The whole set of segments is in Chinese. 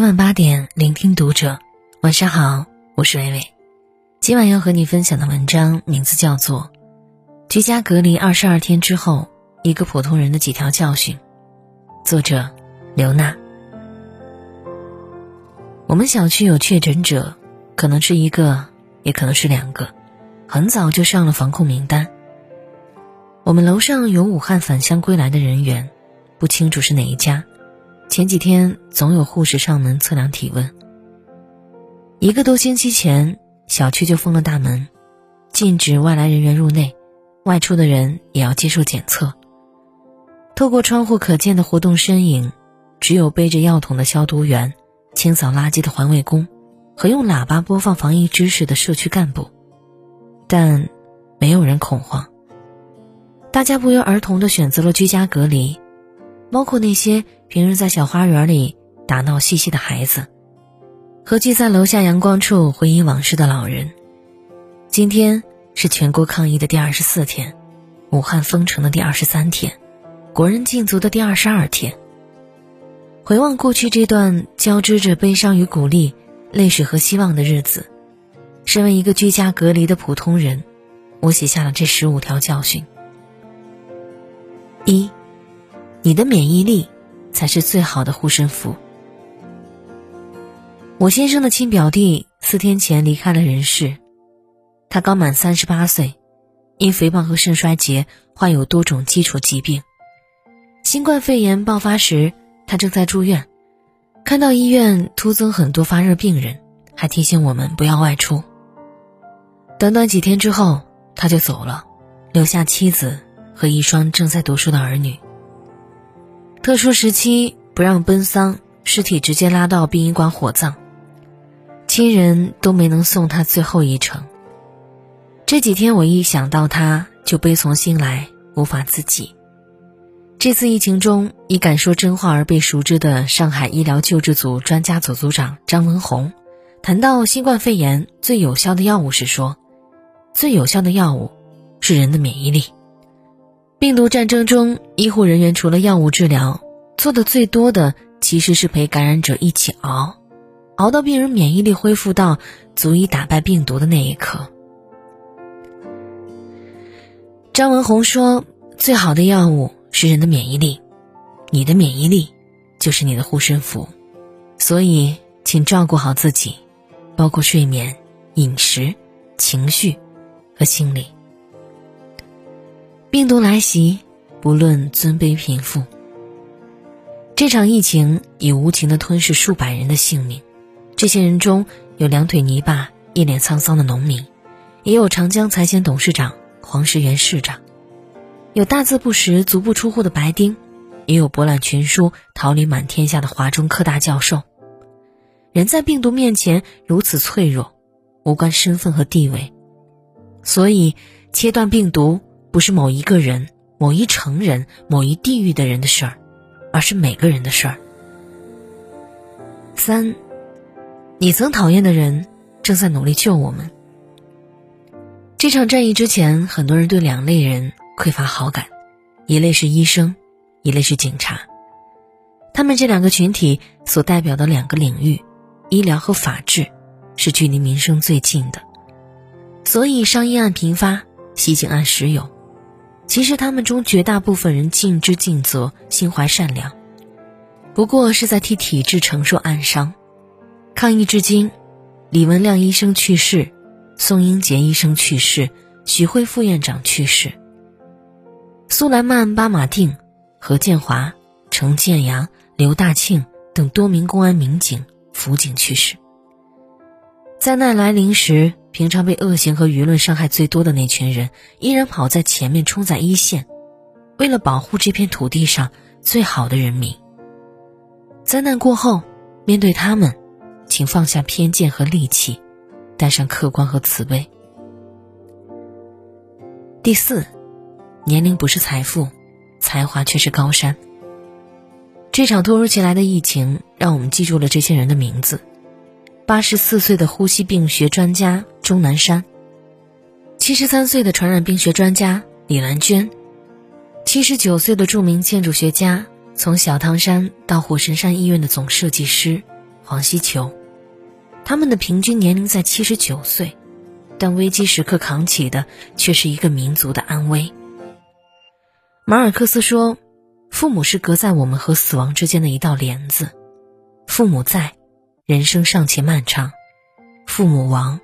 每晚八点，聆听读者。晚上好，我是伟伟。今晚要和你分享的文章名字叫做《居家隔离二十二天之后，一个普通人的几条教训》，作者刘娜。我们小区有确诊者，可能是一个，也可能是两个，很早就上了防控名单。我们楼上有武汉返乡归来的人员，不清楚是哪一家。前几天总有护士上门测量体温。一个多星期前，小区就封了大门，禁止外来人员入内，外出的人也要接受检测。透过窗户可见的活动身影，只有背着药桶的消毒员、清扫垃圾的环卫工和用喇叭播放防疫知识的社区干部，但没有人恐慌。大家不约而同地选择了居家隔离，包括那些平日在小花园里打闹嬉戏的孩子，和聚在楼下阳光处回忆往事的老人。今天是全国抗疫的第二十四天，武汉封城的第二十三天，国人禁足的第二十二天。回望过去这段交织着悲伤与鼓励、泪水和希望的日子，身为一个居家隔离的普通人，我写下了这十五条教训。一，你的免疫力才是最好的护身符。我先生的亲表弟四天前离开了人世，他刚满三十八岁，因肥胖和肾衰竭患有多种基础疾病。新冠肺炎爆发时，他正在住院，看到医院突增很多发热病人，还提醒我们不要外出。短短几天之后，他就走了，留下妻子。和一双正在读书的儿女。特殊时期不让奔丧，尸体直接拉到殡仪馆火葬，亲人都没能送他最后一程。这几天我一想到他就悲从心来，无法自己。这次疫情中以敢说真话而被熟知的上海医疗救治组专家组组长张文宏，谈到新冠肺炎最有效的药物时说：“最有效的药物是人的免疫力。”病毒战争中，医护人员除了药物治疗，做的最多的其实是陪感染者一起熬，熬到病人免疫力恢复到足以打败病毒的那一刻。张文宏说：“最好的药物是人的免疫力，你的免疫力就是你的护身符，所以请照顾好自己，包括睡眠、饮食、情绪和心理。”病毒来袭，不论尊卑贫富。这场疫情已无情的吞噬数百人的性命。这些人中有两腿泥巴、一脸沧桑的农民，也有长江财险董事长黄石元市长，有大字不识、足不出户的白丁，也有博览群书、桃李满天下的华中科大教授。人在病毒面前如此脆弱，无关身份和地位，所以切断病毒。不是某一个人、某一城人、某一地域的人的事儿，而是每个人的事儿。三，你曾讨厌的人正在努力救我们。这场战役之前，很多人对两类人匮乏好感，一类是医生，一类是警察。他们这两个群体所代表的两个领域，医疗和法治，是距离民生最近的，所以商业案频发，袭警案时有。其实他们中绝大部分人尽职尽责，心怀善良，不过是在替体制承受暗伤。抗疫至今，李文亮医生去世，宋英杰医生去世，许辉副院长去世，苏莱曼·巴马定、何建华、程建阳、刘大庆等多名公安民警、辅警去世。灾难来临时。平常被恶行和舆论伤害最多的那群人，依然跑在前面，冲在一线，为了保护这片土地上最好的人民。灾难过后，面对他们，请放下偏见和戾气，带上客观和慈悲。第四，年龄不是财富，才华却是高山。这场突如其来的疫情，让我们记住了这些人的名字：八十四岁的呼吸病学专家。钟南山，七十三岁的传染病学专家李兰娟，七十九岁的著名建筑学家，从小汤山到火神山医院的总设计师黄西球，他们的平均年龄在七十九岁，但危机时刻扛起的却是一个民族的安危。马尔克斯说：“父母是隔在我们和死亡之间的一道帘子，父母在，人生尚且漫长；父母亡，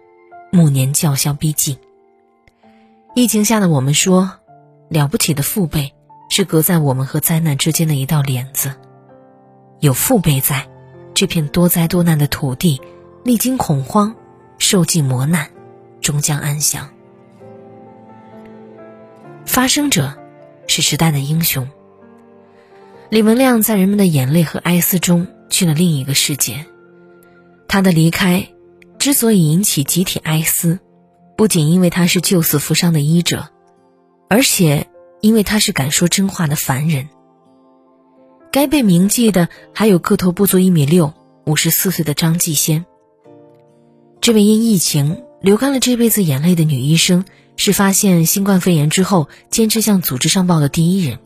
暮年叫嚣逼近。”疫情下的我们说：“了不起的父辈是隔在我们和灾难之间的一道帘子，有父辈在。”这片多灾多难的土地，历经恐慌，受尽磨难，终将安详。发生者是时代的英雄。李文亮在人们的眼泪和哀思中去了另一个世界。他的离开之所以引起集体哀思，不仅因为他是救死扶伤的医者，而且因为他是敢说真话的凡人。该被铭记的还有个头不足一米六、五十四岁的张继先。这位因疫情流干了这辈子眼泪的女医生，是发现新冠肺炎之后坚持向组织上报的第一人。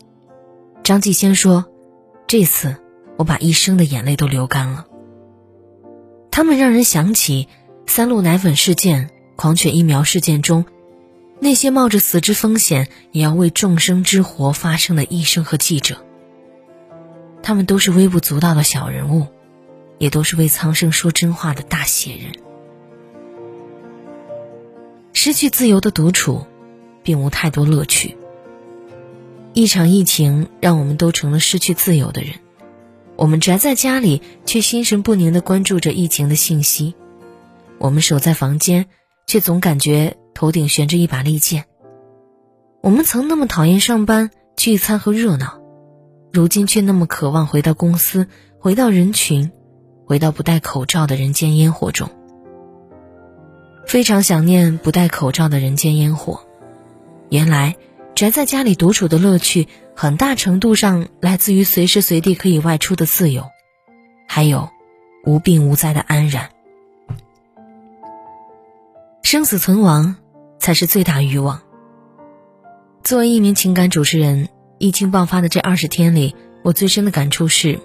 张继先说：“这次我把一生的眼泪都流干了。”他们让人想起三鹿奶粉事件、狂犬疫苗事件中那些冒着死之风险也要为众生之活发声的医生和记者。他们都是微不足道的小人物，也都是为苍生说真话的大写人。失去自由的独处，并无太多乐趣。一场疫情让我们都成了失去自由的人。我们宅在家里，却心神不宁地关注着疫情的信息；我们守在房间，却总感觉头顶悬着一把利剑。我们曾那么讨厌上班、聚餐和热闹。如今却那么渴望回到公司，回到人群，回到不戴口罩的人间烟火中。非常想念不戴口罩的人间烟火。原来宅在家里独处的乐趣，很大程度上来自于随时随地可以外出的自由，还有无病无灾的安然。生死存亡才是最大欲望。作为一名情感主持人。疫情爆发的这二十天里，我最深的感触是，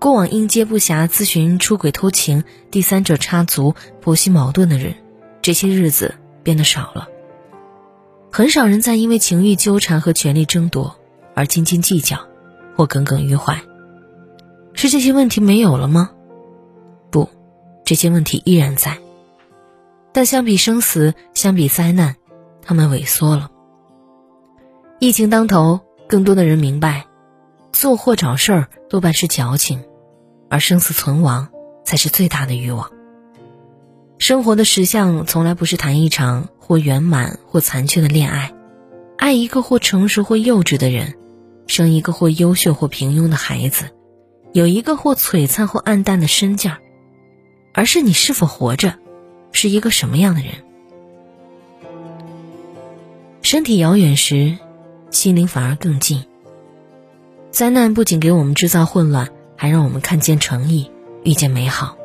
过往应接不暇咨询出轨、偷情、第三者插足、婆媳矛盾的人，这些日子变得少了。很少人在因为情欲纠缠和权力争夺而斤斤计较，或耿耿于怀。是这些问题没有了吗？不，这些问题依然在。但相比生死，相比灾难，他们萎缩了。疫情当头。更多的人明白，做货找事儿多半是矫情，而生死存亡才是最大的欲望。生活的实相从来不是谈一场或圆满或残缺的恋爱，爱一个或成熟或幼稚的人，生一个或优秀或平庸的孩子，有一个或璀璨或暗淡的身价，而是你是否活着，是一个什么样的人。身体遥远时。心灵反而更近。灾难不仅给我们制造混乱，还让我们看见诚意，遇见美好。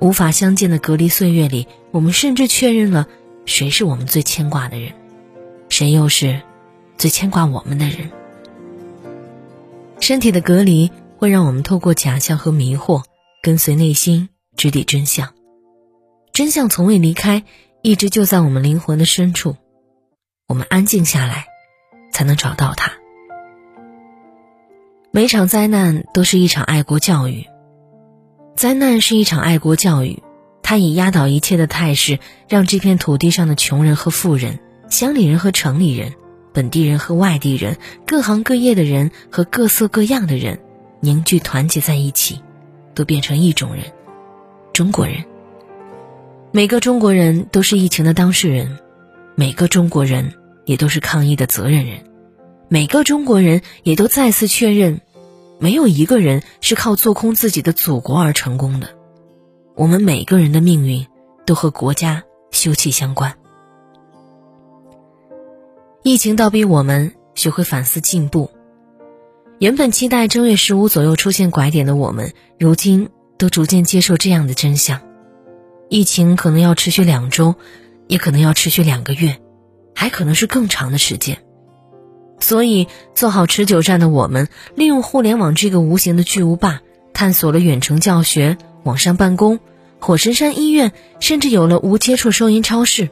无法相见的隔离岁月里，我们甚至确认了谁是我们最牵挂的人，谁又是最牵挂我们的人。身体的隔离会让我们透过假象和迷惑，跟随内心直抵真相。真相从未离开，一直就在我们灵魂的深处。我们安静下来。才能找到他。每场灾难都是一场爱国教育，灾难是一场爱国教育，它以压倒一切的态势，让这片土地上的穷人和富人、乡里人和城里人、本地人和外地人、各行各业的人和各色各样的人凝聚团结在一起，都变成一种人——中国人。每个中国人都是疫情的当事人，每个中国人。也都是抗疫的责任人，每个中国人也都再次确认，没有一个人是靠做空自己的祖国而成功的。我们每个人的命运都和国家休戚相关。疫情倒逼我们学会反思进步。原本期待正月十五左右出现拐点的我们，如今都逐渐接受这样的真相：疫情可能要持续两周，也可能要持续两个月。还可能是更长的时间，所以做好持久战的我们，利用互联网这个无形的巨无霸，探索了远程教学、网上办公，火神山医院甚至有了无接触收银超市。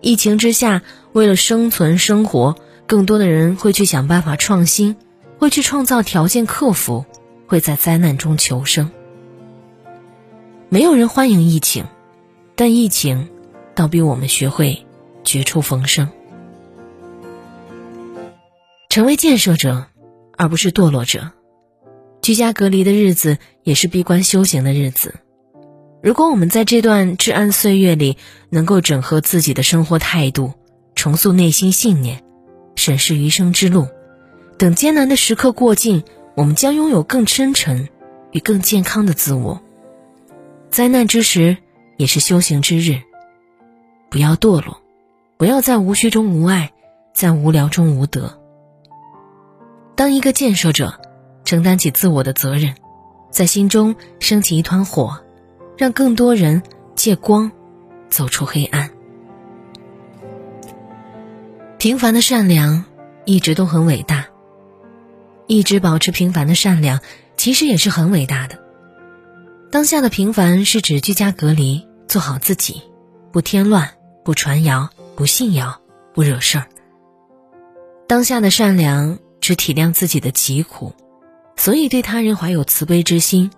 疫情之下，为了生存生活，更多的人会去想办法创新，会去创造条件克服，会在灾难中求生。没有人欢迎疫情，但疫情倒逼我们学会绝处逢生，成为建设者，而不是堕落者。居家隔离的日子也是闭关修行的日子。如果我们在这段至暗岁月里能够整合自己的生活态度，重塑内心信念，审视余生之路，等艰难的时刻过尽，我们将拥有更深沉与更健康的自我。灾难之时，也是修行之日。不要堕落，不要在无需中无爱，在无聊中无德。当一个建设者，承担起自我的责任，在心中升起一团火。让更多人借光走出黑暗。平凡的善良一直都很伟大，一直保持平凡的善良，其实也是很伟大的。当下的平凡是指居家隔离，做好自己，不添乱，不传谣，不信谣，不惹事儿。当下的善良只体谅自己的疾苦，所以对他人怀有慈悲之心，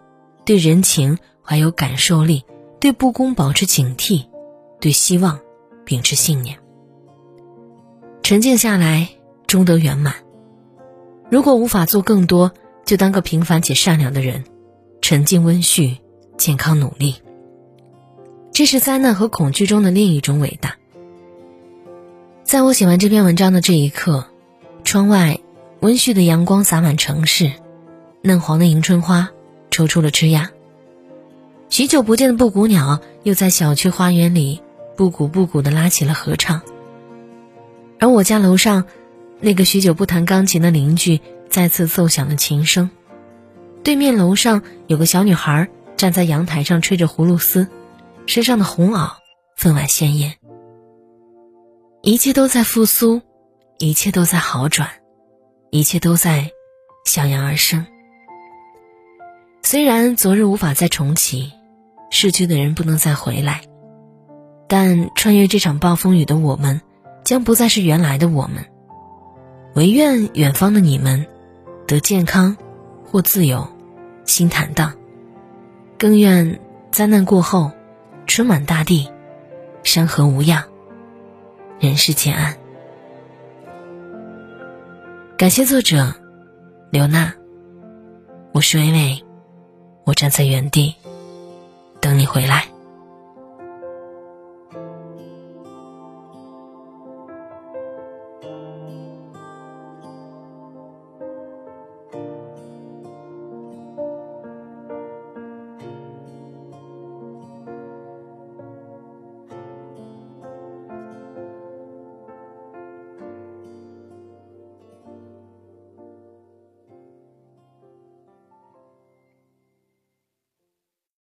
对人情。怀有感受力，对不公保持警惕，对希望秉持信念。沉静下来，终得圆满。如果无法做更多，就当个平凡且善良的人，沉静温煦，健康努力。这是灾难和恐惧中的另一种伟大。在我写完这篇文章的这一刻，窗外温煦的阳光洒满城市，嫩黄的迎春花抽出了枝桠。许久不见的布谷鸟又在小区花园里布谷布谷的拉起了合唱，而我家楼上那个许久不弹钢琴的邻居再次奏响了琴声。对面楼上有个小女孩站在阳台上吹着葫芦丝，身上的红袄分外鲜艳。一切都在复苏，一切都在好转，一切都在向阳而生。虽然昨日无法再重启。逝去的人不能再回来，但穿越这场暴风雨的我们，将不再是原来的我们。唯愿远方的你们，得健康或自由，心坦荡；更愿灾难过后，春满大地，山河无恙，人世渐安。感谢作者刘娜，我是微微，我站在原地。等你回来。